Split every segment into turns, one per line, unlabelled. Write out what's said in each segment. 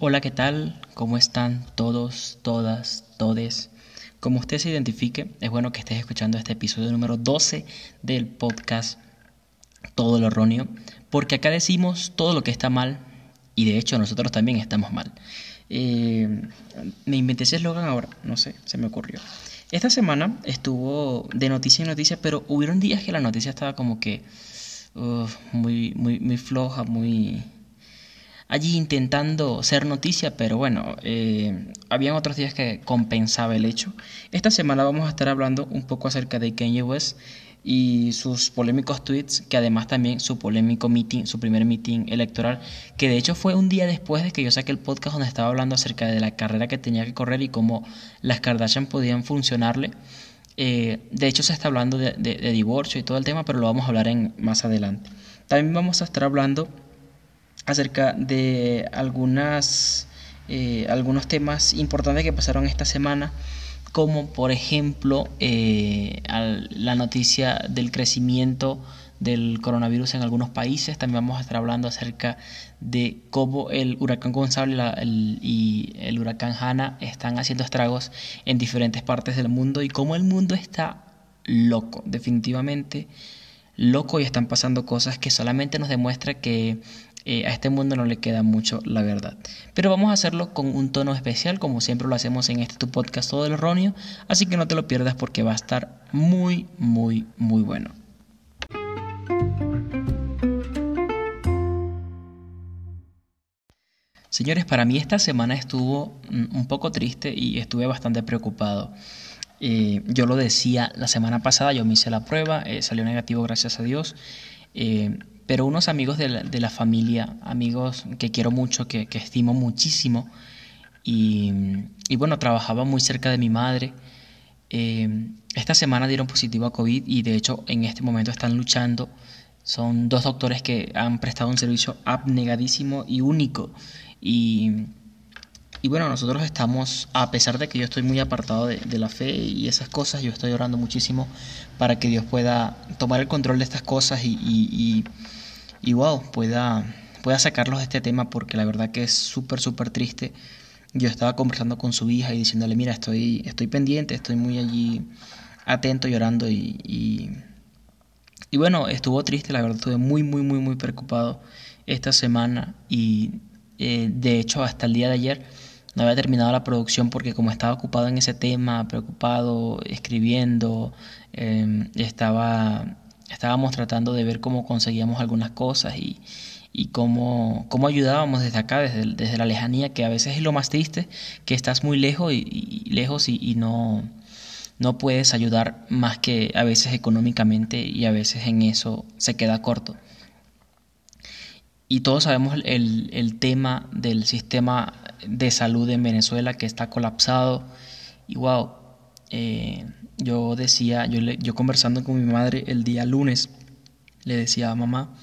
Hola, ¿qué tal? ¿Cómo están todos, todas, todes? Como usted se identifique, es bueno que estés escuchando este episodio número 12 del podcast Todo lo erróneo, porque acá decimos todo lo que está mal y de hecho nosotros también estamos mal. Eh, me inventé ese eslogan ahora, no sé, se me ocurrió. Esta semana estuvo de noticia en noticia, pero hubieron días que la noticia estaba como que muy, muy, muy floja, muy allí intentando ser noticia, pero bueno, eh, habían otros días que compensaba el hecho. Esta semana vamos a estar hablando un poco acerca de Kanye West y sus polémicos tweets, que además también su polémico meeting, su primer meeting electoral, que de hecho fue un día después de que yo saqué el podcast donde estaba hablando acerca de la carrera que tenía que correr y cómo las Kardashian podían funcionarle. Eh, de hecho se está hablando de, divorcio y todo el tema, pero lo vamos a hablar en, más adelante. También vamos a estar hablando acerca de algunas, eh, algunos temas importantes que pasaron esta semana, como por ejemplo eh, la noticia del crecimiento del coronavirus en algunos países. También vamos a estar hablando acerca de cómo el huracán Gonzalo y el huracán Hanna están haciendo estragos en diferentes partes del mundo y cómo el mundo está loco, definitivamente loco y están pasando cosas que solamente nos demuestra que eh, a este mundo no le queda mucho la verdad. Pero vamos a hacerlo con un tono especial, como siempre lo hacemos en este tu podcast todo el erróneo, así que no te lo pierdas porque va a estar muy, muy, muy bueno. Señores, para mí esta semana estuvo mm, un poco triste y estuve bastante preocupado. Eh, yo lo decía la semana pasada, yo me hice la prueba, eh, salió negativo gracias a Dios pero unos amigos de la, familia, amigos que quiero mucho, que, estimo muchísimo, y, bueno, trabajaba muy cerca de mi madre. Eh, esta semana dieron positivo a COVID y de hecho en este momento están luchando. Son dos doctores que han prestado un servicio abnegadísimo y único. Y, y bueno, nosotros estamos, a pesar de que yo estoy muy apartado de, la fe y esas cosas, yo estoy orando muchísimo para que Dios pueda tomar el control de estas cosas y y wow, pueda, pueda sacarlos de este tema porque la verdad que es súper, súper triste. Yo estaba conversando con su hija y diciéndole, mira, estoy, estoy pendiente, estoy muy allí atento, llorando y, y, bueno, estuvo triste, la verdad, estuve muy, muy, muy, muy preocupado esta semana y eh, de hecho hasta el día de ayer no había terminado la producción porque como estaba ocupado en ese tema, preocupado, escribiendo, eh, estaba estábamos tratando de ver cómo conseguíamos algunas cosas y, y cómo, cómo, ayudábamos desde acá, desde, desde, la lejanía, que a veces es lo más triste, que estás muy lejos y, lejos y, no, no puedes ayudar más que a veces económicamente y a veces en eso se queda corto. Y todos sabemos el, el tema del sistema de salud en Venezuela que está colapsado y wow, eh, yo decía, yo, yo conversando con mi madre el día lunes, le decía a mamá,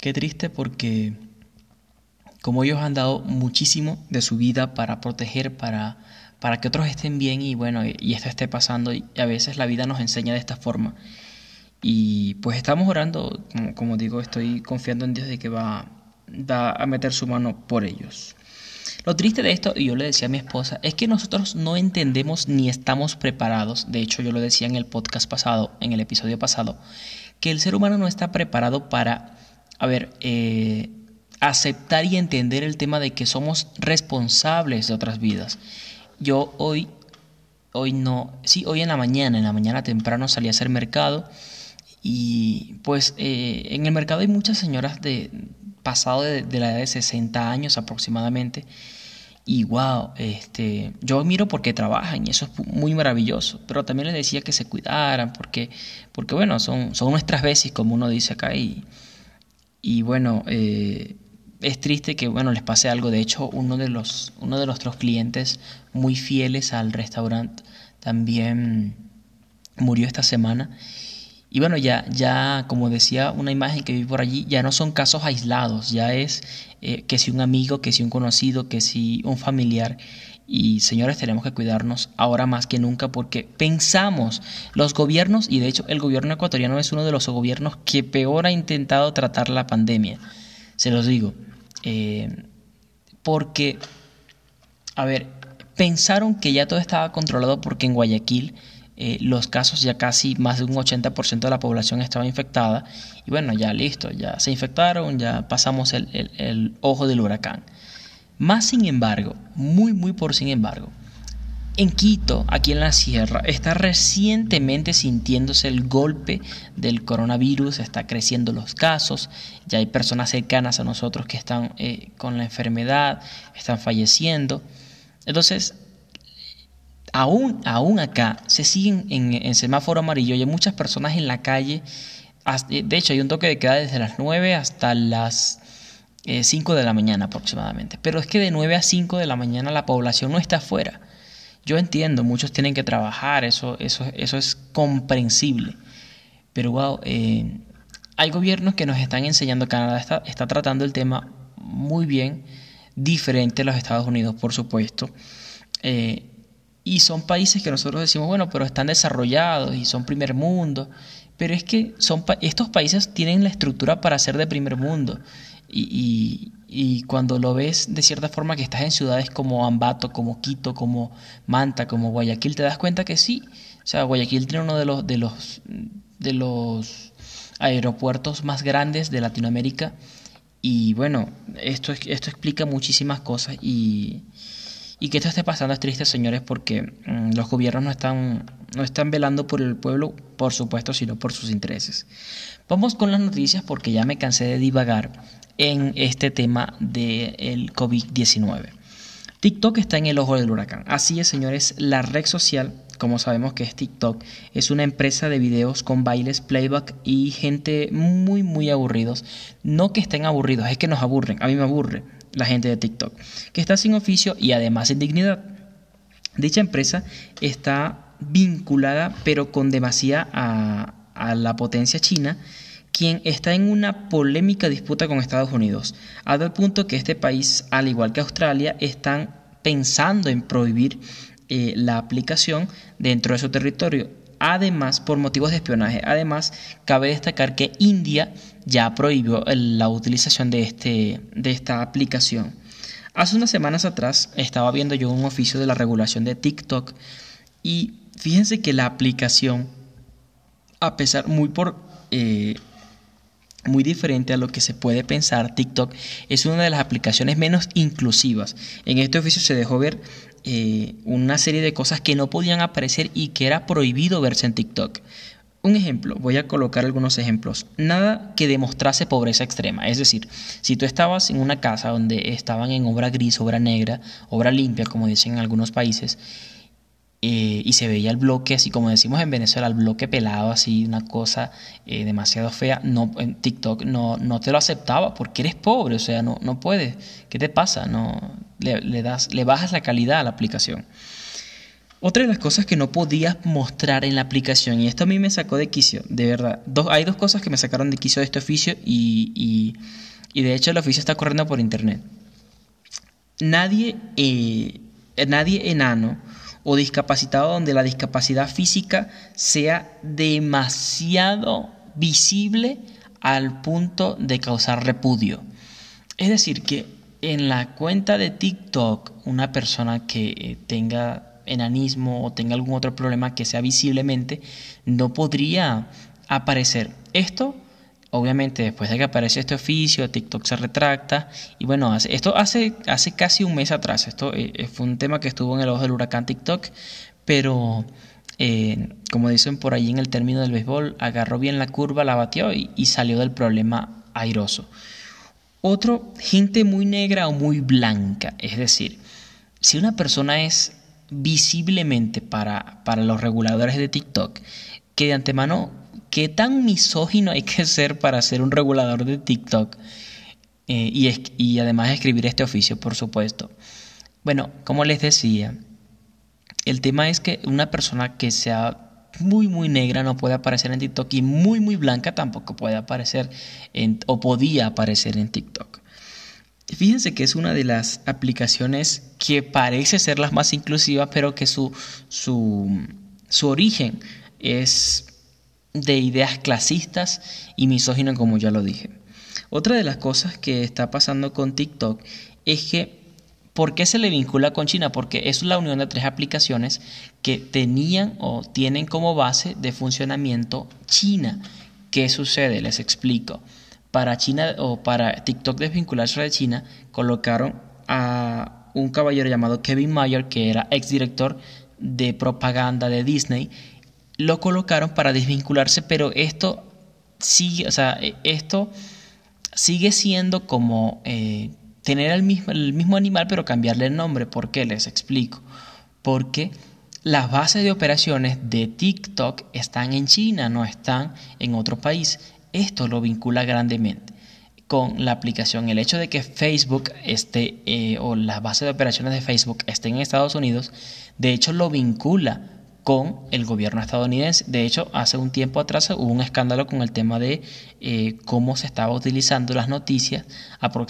qué triste porque como ellos han dado muchísimo de su vida para proteger, para, para que otros estén bien y bueno, y esto esté pasando y a veces la vida nos enseña de esta forma. Y pues estamos orando, como, digo, estoy confiando en Dios de que va, va a meter su mano por ellos. Lo triste de esto, y yo le decía a mi esposa, es que nosotros no entendemos ni estamos preparados, de hecho yo lo decía en el podcast pasado, en el episodio pasado, que el ser humano no está preparado para, a ver, eh, aceptar y entender el tema de que somos responsables de otras vidas. Yo hoy, hoy no, sí, hoy en la mañana, en la mañana temprano salí a hacer mercado y pues eh, en el mercado hay muchas señoras de pasado de, la edad de 60 años aproximadamente y wow, este, yo miro porque trabajan y eso es muy maravilloso, pero también les decía que se cuidaran porque, porque bueno, son, son nuestras veces, como uno dice acá, y, y bueno, eh, es triste que bueno les pase algo. De hecho, uno de los, uno de nuestros clientes muy fieles al restaurante también murió esta semana. Y bueno, ya, ya, como decía una imagen que vi por allí, ya no son casos aislados, ya es eh, que si un amigo, que si un conocido, que si un familiar. Y señores, tenemos que cuidarnos ahora más que nunca porque pensamos, los gobiernos, y de hecho el gobierno ecuatoriano es uno de los gobiernos que peor ha intentado tratar la pandemia, se los digo, eh, porque, a ver, pensaron que ya todo estaba controlado porque en Guayaquil eh, los casos ya casi más de un 80% de la población estaba infectada y bueno, ya listo, ya se infectaron, ya pasamos el ojo del huracán. Más sin embargo, muy, muy por sin embargo, en Quito, aquí en la sierra, está recientemente sintiéndose el golpe del coronavirus, está creciendo los casos, ya hay personas cercanas a nosotros que están eh, con la enfermedad, están falleciendo. Entonces, aún, aún acá se siguen en, semáforo amarillo y hay muchas personas en la calle. De hecho, hay un toque de queda desde las 9 hasta las 5 eh, de la mañana aproximadamente. Pero es que de 9 a 5 de la mañana la población no está afuera. Yo entiendo, muchos tienen que trabajar, eso, eso, eso es comprensible. Pero wow, eh, hay gobiernos que nos están enseñando, Canadá está, tratando el tema muy bien, diferente a los Estados Unidos, por supuesto. Eh, y son países que nosotros decimos, bueno, pero están desarrollados y son primer mundo. Pero es que son estos países tienen la estructura para ser de primer mundo. Y, y, cuando lo ves de cierta forma que estás en ciudades como Ambato, como Quito, como Manta, como Guayaquil, te das cuenta que sí. O sea, Guayaquil tiene uno de los, de los, de los aeropuertos más grandes de Latinoamérica. Y bueno, esto, esto explica muchísimas cosas y, y que esto esté pasando es triste, señores, porque mm, los gobiernos no están, no están velando por el pueblo, por supuesto, sino por sus intereses. Vamos con las noticias porque ya me cansé de divagar en este tema del COVID-19. TikTok está en el ojo del huracán. Así es, señores, la red social, como sabemos que es TikTok, es una empresa de videos con bailes, playback y gente muy, muy aburridos. No que estén aburridos, es que nos aburren. A mí me aburre la gente de TikTok, que está sin oficio y además sin dignidad. Dicha empresa está vinculada, pero con demasía a, la potencia china quien está en una polémica disputa con Estados Unidos, a tal punto que este país, al igual que Australia, están pensando en prohibir eh, la aplicación dentro de su territorio. Además, por motivos de espionaje. Además, cabe destacar que India ya prohibió la utilización de, este, de esta aplicación. Hace unas semanas atrás estaba viendo yo un oficio de la regulación de TikTok y fíjense que la aplicación, a pesar muy por eh, muy diferente a lo que se puede pensar, TikTok es una de las aplicaciones menos inclusivas. En este oficio se dejó ver eh, una serie de cosas que no podían aparecer y que era prohibido verse en TikTok. Un ejemplo, voy a colocar algunos ejemplos. Nada que demostrase pobreza extrema. Es decir, si tú estabas en una casa donde estaban en obra gris, obra negra, obra limpia, como dicen en algunos países, eh, y se veía el bloque, así como decimos en Venezuela, el bloque pelado, así, una cosa eh, demasiado fea, no, en TikTok no, no te lo aceptaba porque eres pobre, o sea, no, no puedes. ¿Qué te pasa? No, le, das, le bajas la calidad a la aplicación. Otra de las cosas que no podías mostrar en la aplicación, y esto a mí me sacó de quicio, de verdad. Dos, hay dos cosas que me sacaron de quicio de este oficio y, y, de hecho el oficio está corriendo por internet. Nadie, eh, nadie enano o discapacitado donde la discapacidad física sea demasiado visible al punto de causar repudio. Es decir, que en la cuenta de TikTok una persona que eh, tenga enanismo o tenga algún otro problema que sea visiblemente no podría aparecer. Esto Obviamente, después de que aparece este oficio, TikTok se retracta. Y bueno, esto hace, hace casi un mes atrás. Esto eh, eh, fue un tema que estuvo en el ojo del huracán TikTok. Pero, eh, como dicen por ahí en el término del béisbol, agarró bien la curva, la batió y salió del problema airoso. Otro, gente muy negra o muy blanca. Es decir, si una persona es visiblemente para, para los reguladores de TikTok, que de antemano ¿Qué tan misógino hay que ser para ser un regulador de TikTok? Eh, y, y además escribir este oficio, por supuesto. Bueno, como les decía, el tema es que una persona que sea muy muy negra no puede aparecer en TikTok y muy muy blanca tampoco puede aparecer o podía aparecer en TikTok. Fíjense que es una de las aplicaciones que parece ser las más inclusivas, pero que su, su, su origen es de ideas clasistas y misóginas, como ya lo dije. Otra de las cosas que está pasando con TikTok es que ¿Por qué se le vincula con China? Porque es la unión de tres aplicaciones que tenían o tienen como base de funcionamiento China. ¿Qué sucede? Les explico. Para China o para TikTok desvincularse de China, colocaron a un caballero llamado Kevin Mayer, que era exdirector de propaganda de Disney. Lo colocaron para desvincularse, pero esto sigue, o sea, esto sigue siendo como eh, tener el mismo, el mismo animal pero cambiarle el nombre. ¿Por qué? Les explico. Porque las bases de operaciones de TikTok están en China, no están en otro país. Esto lo vincula grandemente con la aplicación. El hecho de que Facebook esté eh, o las bases de operaciones de Facebook estén en Estados Unidos, de hecho lo vincula con el gobierno estadounidense. De hecho, hace un tiempo atrás hubo un escándalo con el tema de eh, cómo se estaba utilizando las noticias,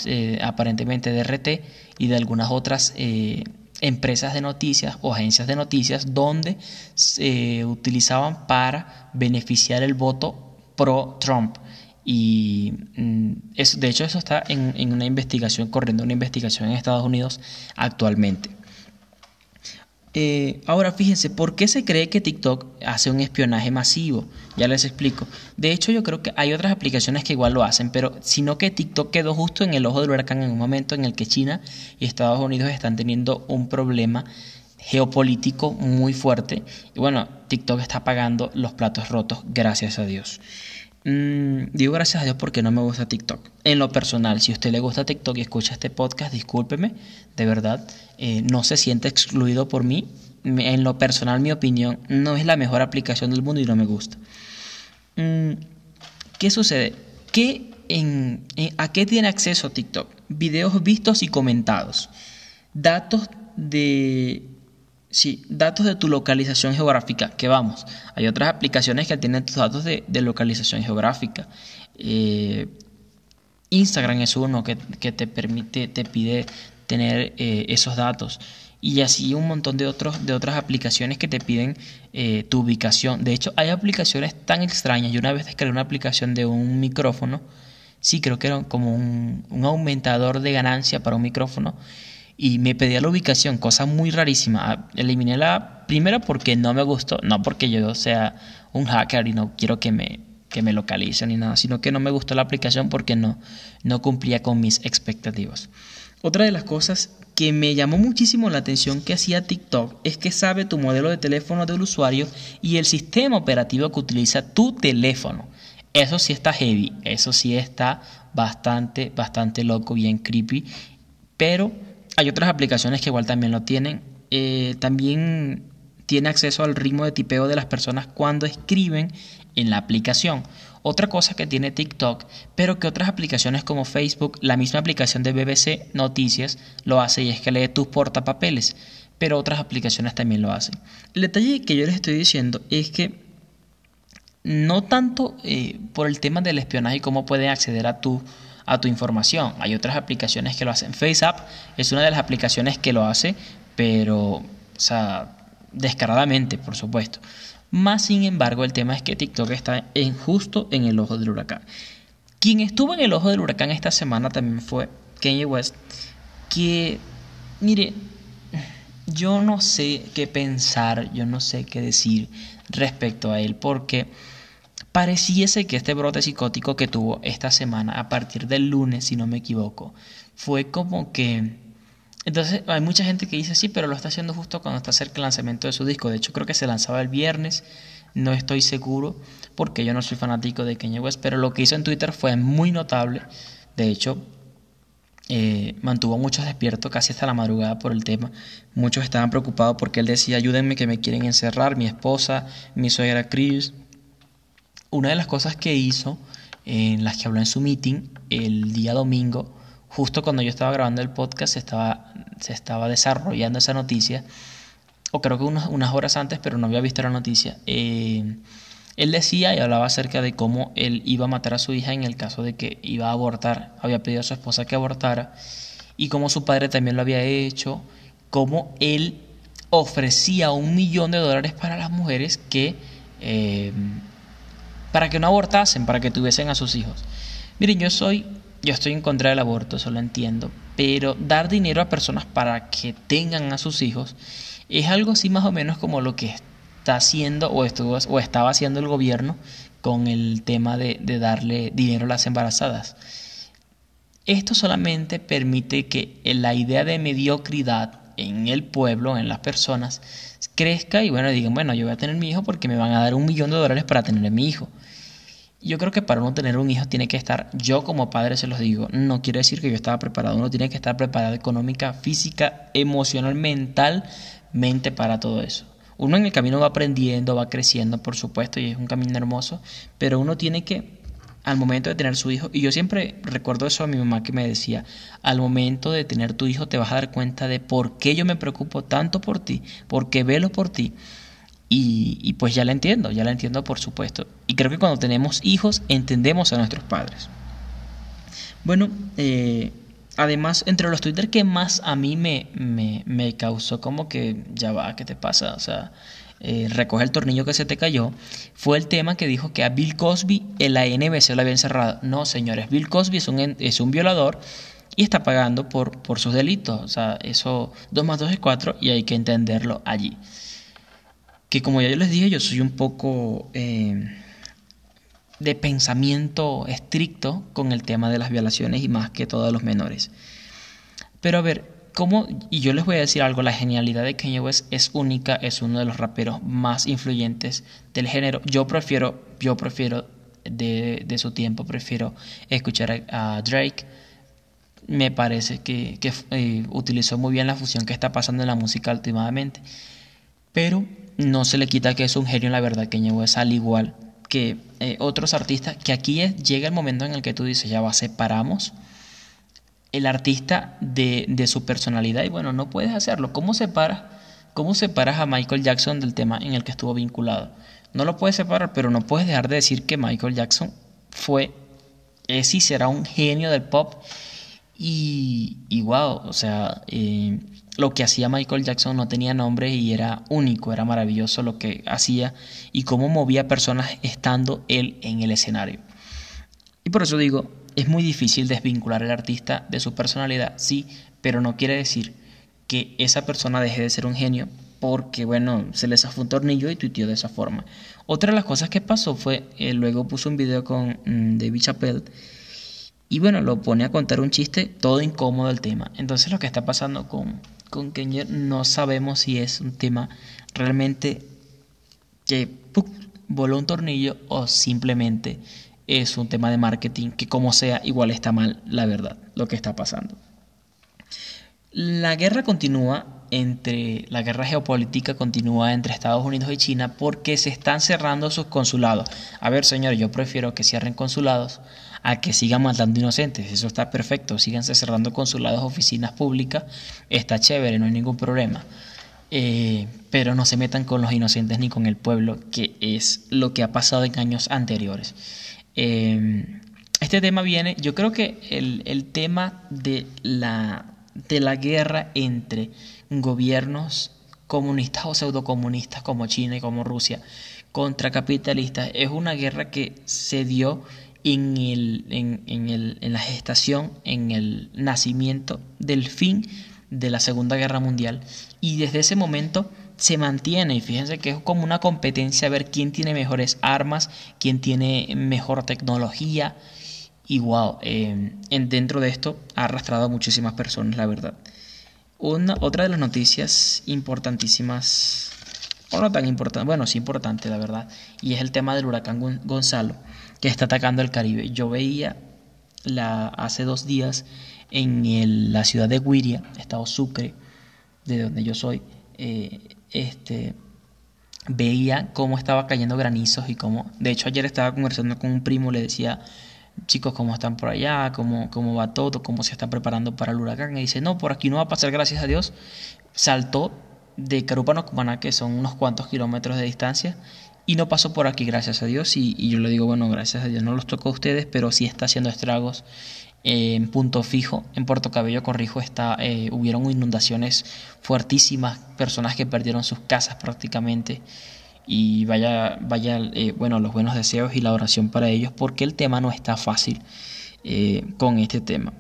eh, aparentemente de RT y de algunas otras eh, empresas de noticias o agencias de noticias, donde se utilizaban para beneficiar el voto pro-Trump. Y mm, de hecho eso está en una investigación, corriendo una investigación en Estados Unidos actualmente. Eh, ahora fíjense, ¿por qué se cree que TikTok hace un espionaje masivo? Ya les explico. De hecho, yo creo que hay otras aplicaciones que igual lo hacen, pero sino que TikTok quedó justo en el ojo del huracán en un momento en el que China y Estados Unidos están teniendo un problema geopolítico muy fuerte. Y bueno, TikTok está pagando los platos rotos, gracias a Dios. Mm, digo gracias a Dios porque no me gusta TikTok. En lo personal, si a usted le gusta TikTok y escucha este podcast, discúlpeme, de verdad, eh, no se siente excluido por mí. En lo personal, mi opinión, no es la mejor aplicación del mundo y no me gusta. Mm, ¿Qué sucede? ¿Qué en, ¿A qué tiene acceso TikTok? Videos vistos y comentados. Datos de Sí, datos de tu localización geográfica, que vamos, hay otras aplicaciones que tienen tus datos de, localización geográfica. Eh, Instagram es uno que, te permite, te pide tener eh, esos datos. Y así un montón de, otros, de otras aplicaciones que te piden eh, tu ubicación. De hecho, hay aplicaciones tan extrañas. Yo una vez descargué una aplicación de un micrófono. Sí, creo que era como un, un aumentador de ganancia para un micrófono y me pedía la ubicación, cosa muy rarísima. Ah, eliminé la primera porque no me gustó, no porque yo sea un hacker y no quiero que me, que me localicen ni nada, sino que no me gustó la aplicación porque no, no cumplía con mis expectativas. Otra de las cosas que me llamó muchísimo la atención que hacía TikTok es que sabe tu modelo de teléfono del usuario y el sistema operativo que utiliza tu teléfono. Eso sí está heavy, eso sí está bastante, bastante loco, bien creepy, pero hay otras aplicaciones que igual también lo tienen. Eh, también tiene acceso al ritmo de tipeo de las personas cuando escriben en la aplicación. Otra cosa que tiene TikTok, pero que otras aplicaciones como Facebook, la misma aplicación de BBC Noticias lo hace y es que lee tus portapapeles, pero otras aplicaciones también lo hacen. El detalle que yo les estoy diciendo es que no tanto eh, por el tema del espionaje y cómo pueden acceder a tu a tu información. Hay otras aplicaciones que lo hacen. FaceApp es una de las aplicaciones que lo hace, pero, o sea, descaradamente, por supuesto. Más sin embargo, el tema es que TikTok está en, justo en el ojo del huracán. Quien estuvo en el ojo del huracán esta semana también fue Kanye West, que, mire, yo no sé qué pensar, yo no sé qué decir respecto a él, porque Pareciese que este brote psicótico que tuvo esta semana, a partir del lunes, si no me equivoco, fue como que... Entonces hay mucha gente que dice, sí, pero lo está haciendo justo cuando está cerca el lanzamiento de su disco. De hecho, creo que se lanzaba el viernes, no estoy seguro, porque yo no soy fanático de Kanye West, pero lo que hizo en Twitter fue muy notable. De hecho, eh, mantuvo muchos despiertos casi hasta la madrugada por el tema. Muchos estaban preocupados porque él decía, ayúdenme que me quieren encerrar, mi esposa, mi suegra Chris, una de las cosas que hizo, en las que habló en su meeting el día domingo, justo cuando yo estaba grabando el podcast, se estaba, se estaba desarrollando esa noticia, o creo que unas, unas horas antes, pero no había visto la noticia. Eh, él decía y hablaba acerca de cómo él iba a matar a su hija en el caso de que iba a abortar, había pedido a su esposa que abortara, y cómo su padre también lo había hecho, cómo él ofrecía un millón de dólares para las mujeres que eh, para que no abortasen, para que tuviesen a sus hijos. Miren, yo soy, yo estoy en contra del aborto, eso lo entiendo, pero dar dinero a personas para que tengan a sus hijos es algo así más o menos como lo que está haciendo o, estuvo, o estaba haciendo el gobierno con el tema de, de darle dinero a las embarazadas. Esto solamente permite que la idea de mediocridad en el pueblo, en las personas, crezca y bueno, digan, bueno, yo voy a tener mi hijo porque me van a dar un millón de dólares para tener a mi hijo. Yo creo que para uno tener un hijo tiene que estar, yo como padre se los digo, no quiero decir que yo estaba preparado, uno tiene que estar preparado económica, física, emocional, mentalmente para todo eso. Uno en el camino va aprendiendo, va creciendo, por supuesto, y es un camino hermoso, pero uno tiene que al momento de tener su hijo, y yo siempre recuerdo eso a mi mamá que me decía, al momento de tener tu hijo te vas a dar cuenta de por qué yo me preocupo tanto por ti, porque velo por ti. Y, pues ya la entiendo, ya la entiendo por supuesto. Y creo que cuando tenemos hijos entendemos a nuestros padres. Bueno, eh, además, entre los Twitter que más a mí me, me, me causó como que, ya va, ¿qué te pasa? O sea, eh, recoge el tornillo que se te cayó, fue el tema que dijo que a Bill Cosby la NBC lo había encerrado. No, señores, Bill Cosby es un, es un violador y está pagando por, por sus delitos. O sea, eso 2 más 2 es 4 y hay que entenderlo allí. Que como ya yo les dije, yo soy un poco eh, de pensamiento estricto con el tema de las violaciones y más que todos los menores. Pero a ver, y yo les voy a decir algo, la genialidad de Kanye West es única, es uno de los raperos más influyentes del género. Yo prefiero, yo prefiero de, su tiempo, prefiero escuchar a, Drake. Me parece que, eh, utilizó muy bien la fusión que está pasando en la música últimamente. Pero no se le quita que es un genio, la verdad, Kanye West, al igual que eh, otros artistas, que aquí llega el momento en el que tú dices, ya va, separamos el artista de, su personalidad y bueno, no puedes hacerlo. ¿Cómo separas, ¿Cómo separas a Michael Jackson del tema en el que estuvo vinculado? No lo puedes separar, pero no puedes dejar de decir que Michael Jackson fue, es y será un genio del pop y, y wow, o sea, eh, lo que hacía Michael Jackson no tenía nombre y era único, era maravilloso lo que hacía y cómo movía personas estando él en el escenario. Y por eso digo, es muy difícil desvincular al artista de su personalidad, sí, pero no quiere decir que esa persona deje de ser un genio porque, bueno, se le zafó un tornillo y tuiteó de esa forma. Otra de las cosas que pasó fue, eh, luego puso un video con mm, David Chappelle y, bueno, lo pone a contar un chiste todo incómodo el tema. Entonces lo que está pasando con, con no sabemos si es un tema realmente que voló un tornillo o simplemente es un tema de marketing que como sea igual está mal, la verdad, lo que está pasando. La guerra continúa entre la guerra geopolítica continúa entre Estados Unidos y China porque se están cerrando sus consulados. A ver, señor, yo prefiero que cierren consulados a que sigan matando inocentes. Eso está perfecto. Síganse cerrando consulados, oficinas públicas. Está chévere, no hay ningún problema. Eh, pero no se metan con los inocentes ni con el pueblo, que es lo que ha pasado en años anteriores. Em, este tema viene, yo creo que el, tema de la, de la guerra entre gobiernos comunistas o pseudocomunistas como China y como Rusia contra capitalistas es una guerra que se dio en, el, en, en, el, en la gestación, en el nacimiento del fin de la Segunda Guerra Mundial. Y desde ese momento se mantiene y fíjense que es como una competencia a ver quién tiene mejores armas, quién tiene mejor tecnología. Y wow, eh, dentro de esto ha arrastrado a muchísimas personas, la verdad. Una, otra de las noticias importantísimas, o no tan importante, bueno, sí importante, la verdad, y es el tema del huracán Gonzalo, que está atacando el Caribe. Yo veía la, hace dos días en la ciudad de Guiria, estado Sucre, de donde yo soy, eh, este, veía cómo estaba cayendo granizos y cómo, de hecho ayer estaba conversando con un primo, le decía, chicos, ¿cómo están por allá? ¿Cómo, cómo va todo? ¿Cómo se están preparando para el huracán? Y dice, no, por aquí no va a pasar, gracias a Dios. Saltó de Carúpano Cumaná, que son unos cuantos kilómetros de distancia, y no pasó por aquí, gracias a Dios. Y, yo le digo, bueno, gracias a Dios no los tocó a ustedes, pero sí está haciendo estragos en punto fijo. En Puerto Cabello, corrijo, está, eh, hubieron inundaciones fuertísimas, personas que perdieron sus casas prácticamente. Y vaya, vaya eh, bueno, los buenos deseos y la oración para ellos, porque el tema no está fácil eh, con este tema.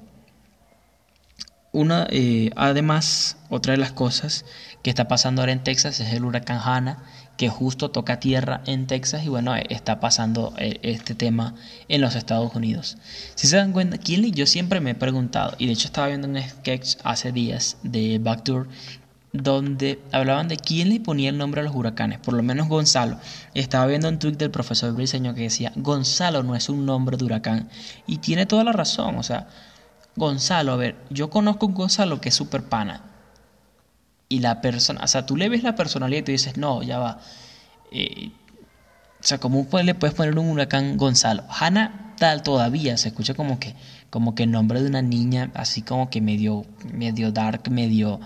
Una, además, otra de las cosas que está pasando ahora en Texas es el huracán Hanna, que justo toca tierra en Texas y bueno, está pasando eh, este tema en los Estados Unidos. Si se dan cuenta, ¿quién yo siempre me he preguntado, y de hecho estaba viendo un sketch hace días de Backdoor, donde hablaban de quién le ponía el nombre a los huracanes, por lo menos Gonzalo. Estaba viendo un tweet del profesor Briseño que decía, Gonzalo no es un nombre de huracán, y tiene toda la razón, o sea, Gonzalo, a ver, yo conozco un Gonzalo que es super pana, y la persona, o sea, tú le ves la personalidad y tú dices, no, ya va. Eh, o sea, ¿cómo le puedes poner un huracán Gonzalo? Hanna tal todavía, se escucha como que, como que el nombre de una niña, así como que medio, medio dark, medio,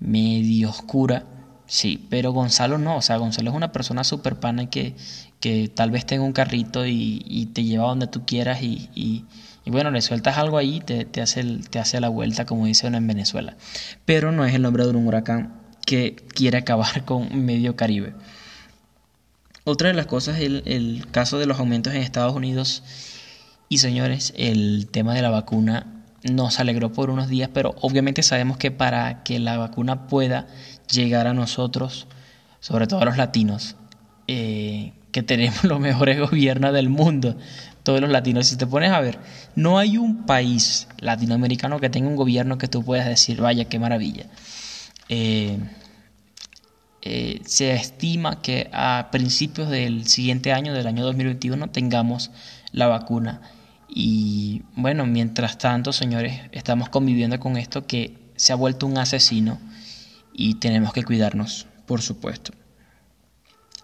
medio oscura. Sí, pero Gonzalo no, o sea, Gonzalo es una persona súper pana que, que tal vez tenga un carrito y, y te lleva donde tú quieras y, y y bueno, le sueltas algo ahí, te, te, hace, te hace la vuelta, como dice uno en Venezuela. Pero no es el nombre de un huracán que quiere acabar con medio Caribe. Otra de las cosas el, el caso de los aumentos en Estados Unidos. Y señores, el tema de la vacuna nos alegró por unos días, pero obviamente sabemos que para que la vacuna pueda llegar a nosotros, sobre todo a los latinos, eh, que tenemos los mejores gobiernos del mundo, todos los latinos. Si te pones a ver, no hay un país latinoamericano que tenga un gobierno que tú puedas decir, vaya, qué maravilla. Eh, eh, se estima que a principios del siguiente año, del año 2021, tengamos la vacuna. Y bueno, mientras tanto, señores, estamos conviviendo con esto que se ha vuelto un asesino y tenemos que cuidarnos, por supuesto.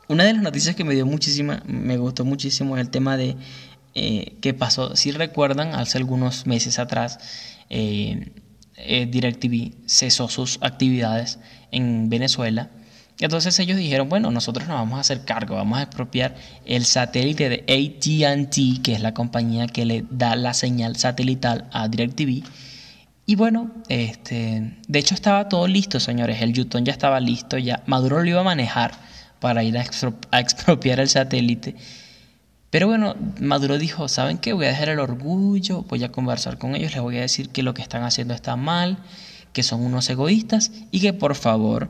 Una de las noticias que me dio muchísima, me gustó muchísimo el tema de eh, qué pasó. Si recuerdan, hace algunos meses atrás, eh, eh, DirecTV cesó sus actividades en Venezuela. Entonces ellos dijeron, bueno, nosotros nos vamos a hacer cargo, vamos a expropiar el satélite de ATT, que es la compañía que le da la señal satelital a DirecTV. Y bueno, este, de hecho estaba todo listo, señores. El Yutón ya estaba listo, ya Maduro lo iba a manejar para ir a expropiar el satélite. Pero bueno, Maduro dijo, ¿saben qué? Voy a dejar el orgullo, voy a conversar con ellos, les voy a decir que lo que están haciendo está mal, que son unos egoístas y que por favor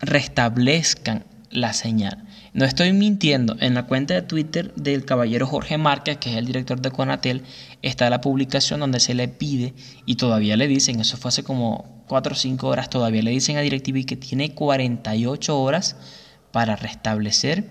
restablezcan la señal. No estoy mintiendo, en la cuenta de Twitter del caballero Jorge Márquez, que es el director de Conatel, está la publicación donde se le pide y todavía le dicen, eso fue hace como 4 o 5 horas, todavía le dicen a DirecTV que tiene 48 horas para restablecer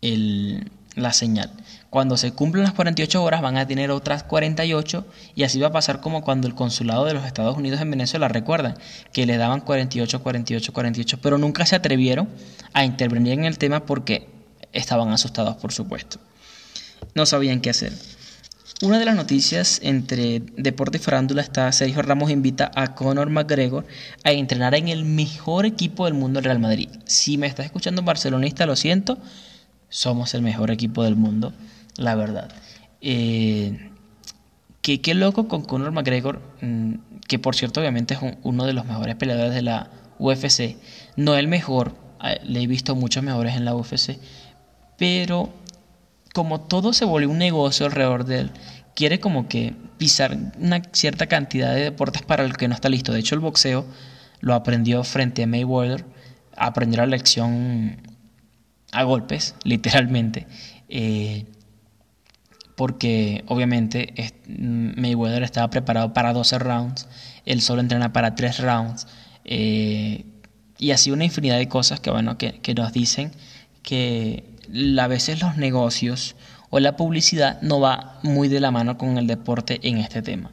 el, la señal. Cuando se cumplen las 48 horas van a tener otras 48 y así va a pasar como cuando el consulado de los Estados Unidos en Venezuela, recuerdan, que le daban 48, 48, 48, pero nunca se atrevieron a intervenir en el tema porque estaban asustados, por supuesto. No sabían qué hacer. Una de las noticias entre deporte y farándula está Sergio Ramos invita a Conor McGregor a entrenar en el mejor equipo del mundo, el Real Madrid. Si me estás escuchando barcelonista, lo siento, somos el mejor equipo del mundo, la verdad. Eh, qué, loco con Conor McGregor, mm, que por cierto obviamente es uno de los mejores peleadores de la UFC. No el mejor, le he visto muchos mejores en la UFC, pero como todo se volvió un negocio alrededor de él, quiere como que pisar una cierta cantidad de deportes para el que no está listo. De hecho, el boxeo lo aprendió frente a Mayweather, aprendió la lección a golpes, literalmente, eh, porque obviamente Mayweather estaba preparado para 12 rounds, él solo entrena para 3 rounds, eh, y así una infinidad de cosas que, bueno, que, que nos dicen que a veces los negocios o la publicidad no va muy de la mano con el deporte en este tema.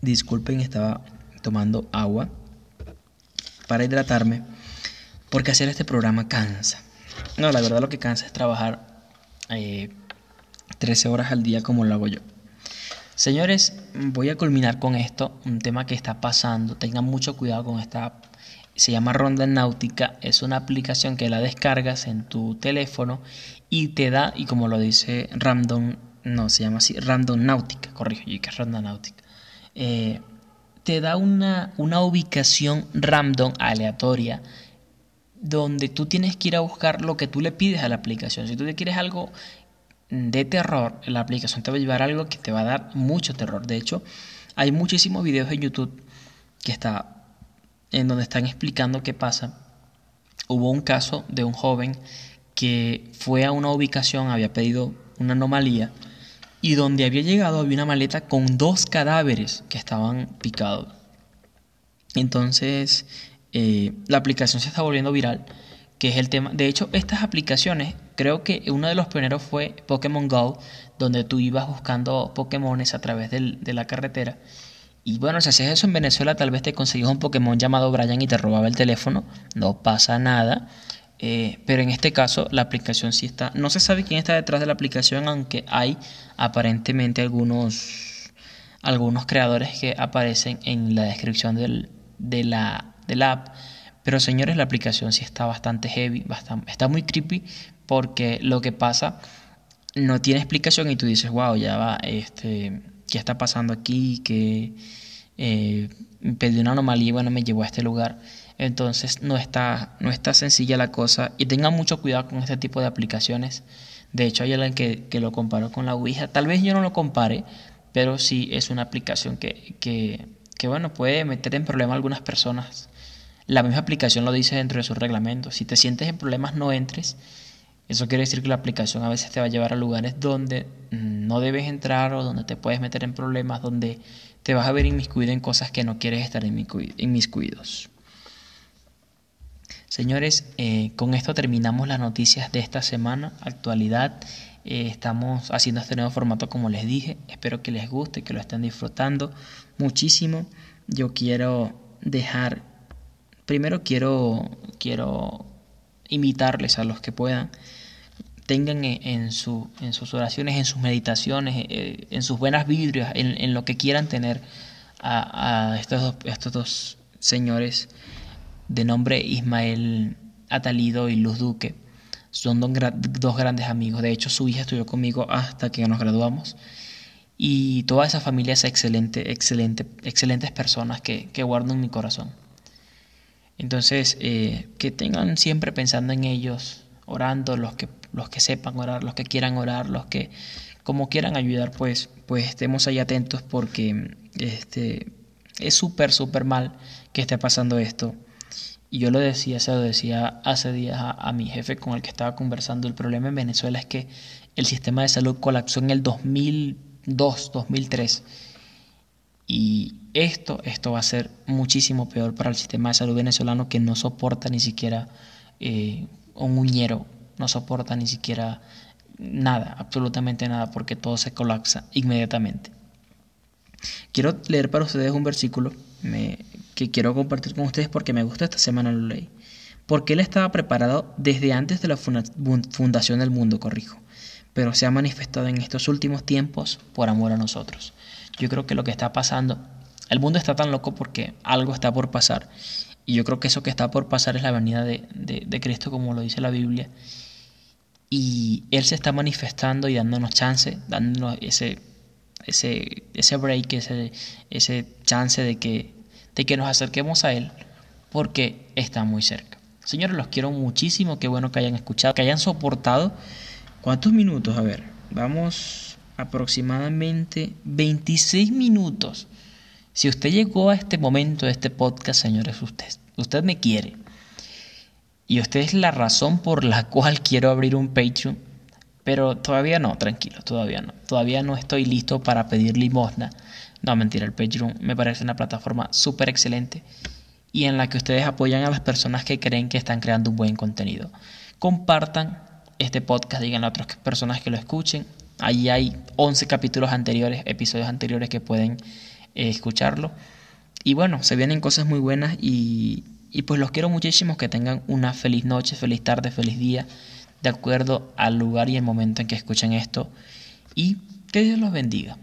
Disculpen, estaba tomando agua para hidratarme porque hacer este programa cansa. No, la verdad lo que cansa es trabajar 13 eh, horas al día como lo hago yo. Señores, voy a culminar con esto, un tema que está pasando. Tengan mucho cuidado con esta. Se llama Ronda Náutica. Es una aplicación que la descargas en tu teléfono y te da, y como lo dice Random, no, se llama así, Random Náutica, corrijo, y que es Ronda Náutica. Eh, te da una, una ubicación random aleatoria donde tú tienes que ir a buscar lo que tú le pides a la aplicación. Si tú te quieres algo de terror, la aplicación te va a llevar algo que te va a dar mucho terror. De hecho, hay muchísimos videos en YouTube que está en donde están explicando qué pasa. Hubo un caso de un joven que fue a una ubicación, había pedido una anomalía y donde había llegado había una maleta con dos cadáveres que estaban picados. Entonces, eh, la aplicación se está volviendo viral que es el tema. De hecho, estas aplicaciones, creo que uno de los pioneros fue Pokémon Go, donde tú ibas buscando Pokémones a través de la carretera. Y bueno, si hacías eso en Venezuela, tal vez te conseguías un Pokémon llamado Brian y te robaba el teléfono. No pasa nada. Eh, pero en este caso, la aplicación sí está. No se sabe quién está detrás de la aplicación, aunque hay aparentemente algunos, algunos creadores que aparecen en la descripción del, de, la, de la app pero señores, la aplicación sí está bastante heavy, está muy creepy porque lo que pasa no tiene explicación y tú dices, wow, ya va, este, ¿qué está pasando aquí? Que eh, pedí una anomalía y bueno, me llevó a este lugar. Entonces no está, no está sencilla la cosa y tengan mucho cuidado con este tipo de aplicaciones. De hecho, hay alguien que, que lo comparó con la Ouija. Tal vez yo no lo compare, pero sí es una aplicación que, que, que bueno, puede meter en problema a algunas personas la misma aplicación lo dice dentro de sus reglamentos. Si te sientes en problemas, no entres. Eso quiere decir que la aplicación a veces te va a llevar a lugares donde no debes entrar o donde te puedes meter en problemas, donde te vas a ver inmiscuido en cosas que no quieres estar inmiscuidos. Señores, eh, con esto terminamos las noticias de esta semana, actualidad. Eh, estamos haciendo este nuevo formato como les dije. Espero que les guste, que lo estén disfrutando muchísimo. Yo quiero dejar primero quiero, quiero invitarles a los que puedan, tengan en, su, en sus oraciones, en sus meditaciones, eh, en sus buenas vidrios, en, lo que quieran tener a, estos, dos, estos dos señores de nombre Ismael Atalido y Luz Duque. Son dos, grandes amigos. De hecho, su hija estudió conmigo hasta que nos graduamos. Y toda esa familia es excelente, excelente, excelentes personas que, que guardo en mi corazón. Entonces, eh, que tengan siempre pensando en ellos, orando, los que, los que sepan orar, los que quieran orar, los que como quieran ayudar, pues, pues estemos ahí atentos porque este, es súper, súper mal que esté pasando esto. Y yo lo decía, se lo decía hace días a, a, mi jefe con el que estaba conversando. El problema en Venezuela es que el sistema de salud colapsó en el 2002, 2003. Y esto, esto va a ser muchísimo peor para el sistema de salud venezolano que no soporta ni siquiera eh, un uñero, no soporta ni siquiera nada, absolutamente nada, porque todo se colapsa inmediatamente. Quiero leer para ustedes un versículo que quiero compartir con ustedes porque me gusta esta semana lo leí. Porque Él estaba preparado desde antes de la fundación del mundo, corrijo, pero se ha manifestado en estos últimos tiempos por amor a nosotros. Yo creo que lo que está pasando el mundo está tan loco porque algo está por pasar. Y yo creo que eso que está por pasar es la venida de, Cristo, como lo dice la Biblia. Y Él se está manifestando y dándonos chance, dándonos ese, ese, ese break, ese, ese chance de que, de que nos acerquemos a Él, porque está muy cerca. Señores, los quiero muchísimo, qué bueno que hayan escuchado, que hayan soportado. ¿Cuántos minutos? A ver, vamos aproximadamente 26 minutos si usted llegó a este momento de este podcast, señores, usted, usted me quiere. Y usted es la razón por la cual quiero abrir un Patreon. Pero todavía no, tranquilo, todavía no. Todavía no estoy listo para pedir limosna. No, mentira, el Patreon me parece una plataforma súper excelente y en la que ustedes apoyan a las personas que creen que están creando un buen contenido. Compartan este podcast, digan a otras personas que lo escuchen. Ahí hay 11 capítulos anteriores, episodios anteriores que pueden eh, escucharlo. Y bueno, se vienen cosas muy buenas y, y pues los quiero muchísimo, que tengan una feliz noche, feliz tarde, feliz día, de acuerdo al lugar y el momento en que escuchen esto. Y que Dios los bendiga.